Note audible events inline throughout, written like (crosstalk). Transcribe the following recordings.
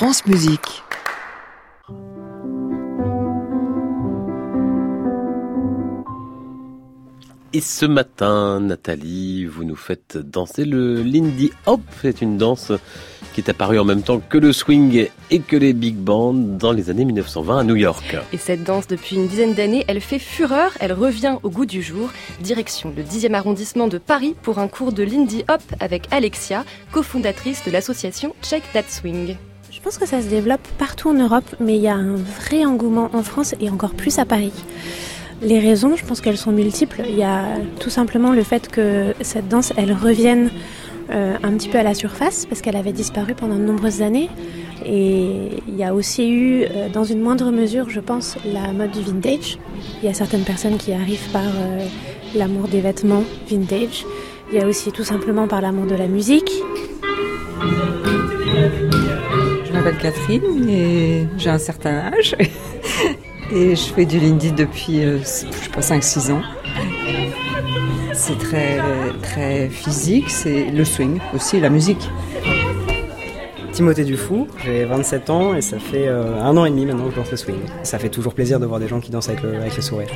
France Musique. Et ce matin, Nathalie, vous nous faites danser le Lindy Hop. C'est une danse qui est apparue en même temps que le swing et que les big bands dans les années 1920 à New York. Et cette danse, depuis une dizaine d'années, elle fait fureur, elle revient au goût du jour. Direction le 10e arrondissement de Paris pour un cours de Lindy Hop avec Alexia, cofondatrice de l'association Check That Swing. Je pense que ça se développe partout en Europe, mais il y a un vrai engouement en France et encore plus à Paris. Les raisons, je pense qu'elles sont multiples. Il y a tout simplement le fait que cette danse, elle revienne euh, un petit peu à la surface parce qu'elle avait disparu pendant de nombreuses années. Et il y a aussi eu, euh, dans une moindre mesure, je pense, la mode du vintage. Il y a certaines personnes qui arrivent par euh, l'amour des vêtements vintage. Il y a aussi tout simplement par l'amour de la musique. Catherine et j'ai un certain âge. (laughs) Et je fais du Lindy depuis, euh, je sais pas, 5-6 ans. C'est très, très physique, c'est le swing aussi, la musique. Timothée Dufou, j'ai 27 ans et ça fait euh, un an et demi maintenant que je danse le swing. Ça fait toujours plaisir de voir des gens qui dansent avec le, avec le sourire.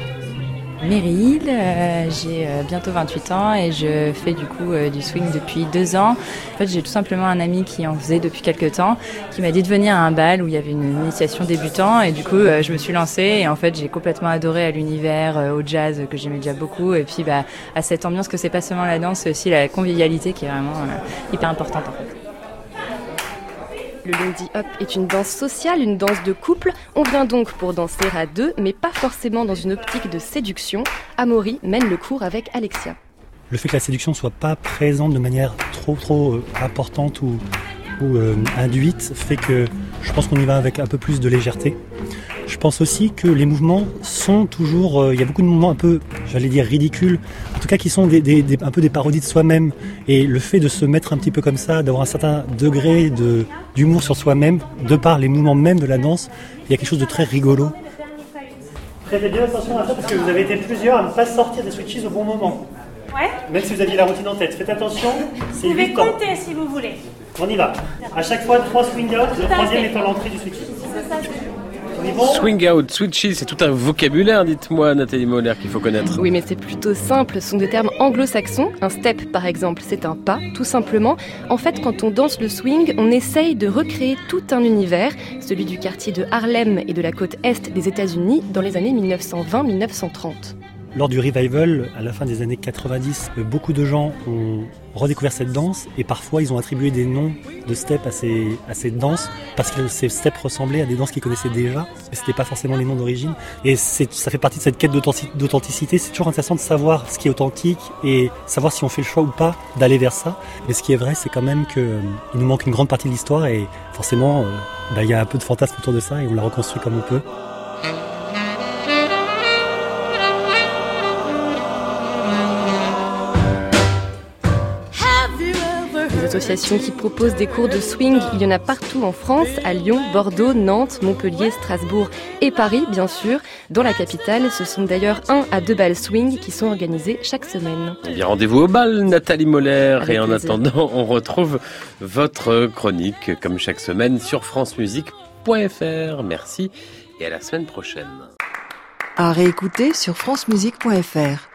Meryl, euh, j'ai euh, bientôt 28 ans et je fais du coup euh, du swing depuis deux ans. En fait, j'ai tout simplement un ami qui en faisait depuis quelques temps, qui m'a dit de venir à un bal où il y avait une initiation débutant et du coup, je me suis lancée et en fait, j'ai complètement adoré à l'univers, au jazz que j'aimais déjà beaucoup et puis bah, à cette ambiance que c'est pas seulement la danse, c'est aussi la convivialité qui est vraiment hyper importante en fait. Le Lindy Hop est une danse sociale, une danse de couple. On vient donc pour danser à deux, mais pas forcément dans une optique de séduction. Amaury mène le cours avec Alexia. Le fait que la séduction soit pas présente de manière trop trop euh, importante ou, ou euh, induite fait que je pense qu'on y va avec un peu plus de légèreté. Je pense aussi que les mouvements sont toujours. euh, il y a beaucoup de mouvements un peu, j'allais dire ridicules, en tout cas qui sont des, des- des- un peu des parodies de soi-même. Et le fait de se mettre un petit peu comme ça, d'avoir un certain degré de- d'humour sur soi-même, de par les mouvements même de la danse, il y a quelque chose de très rigolo. Prêtez bien attention à ça parce que vous avez été plusieurs à ne pas sortir des switches au bon moment. Ouais. Même si vous aviez la routine en tête. Faites attention, c'est Vous pouvez 8 temps. compter si vous voulez. On y va. À chaque fois, 3 swing out, le troisième étant l'entrée du switch. Swing out, switches, c'est tout un vocabulaire, dites-moi, Nathalie Moller, qu'il faut connaître. Oui, mais c'est plutôt simple. Ce sont des termes anglo-saxons. Un step, par exemple, c'est un pas, tout simplement. En fait, quand on danse le swing, on essaye de recréer tout un univers, celui du quartier de Harlem et de la côte est des États-Unis dans les années 1920-1930. Lors du revival, à la fin des années 90, euh, beaucoup de gens ont redécouvert cette danse et parfois ils ont attribué des noms de steps à ces, à danses parce que ces steps ressemblaient à des danses qu'ils connaissaient déjà, mais c'était pas forcément les noms d'origine. Et ça fait partie de cette quête d'authenti- d'authenticité. C'est toujours intéressant de savoir ce qui est authentique et savoir si on fait le choix ou pas d'aller vers ça. Mais ce qui est vrai, c'est quand même qu'il nous manque une grande partie de l'histoire et forcément, euh, bah, il y a un peu de fantasme autour de ça et on la reconstruit comme on peut. Des associations qui proposent des cours de swing, il y en a partout en France, à Lyon, Bordeaux, Nantes, Montpellier, Strasbourg et Paris, bien sûr. Dans la capitale, ce sont d'ailleurs un à deux balles swing qui sont organisés chaque semaine. Eh bien, rendez-vous au bal, Nathalie Moller. Avec et en plaisir. attendant, on retrouve votre chronique, comme chaque semaine, sur francemusique.fr. Merci et à la semaine prochaine. À réécouter sur francemusique.fr.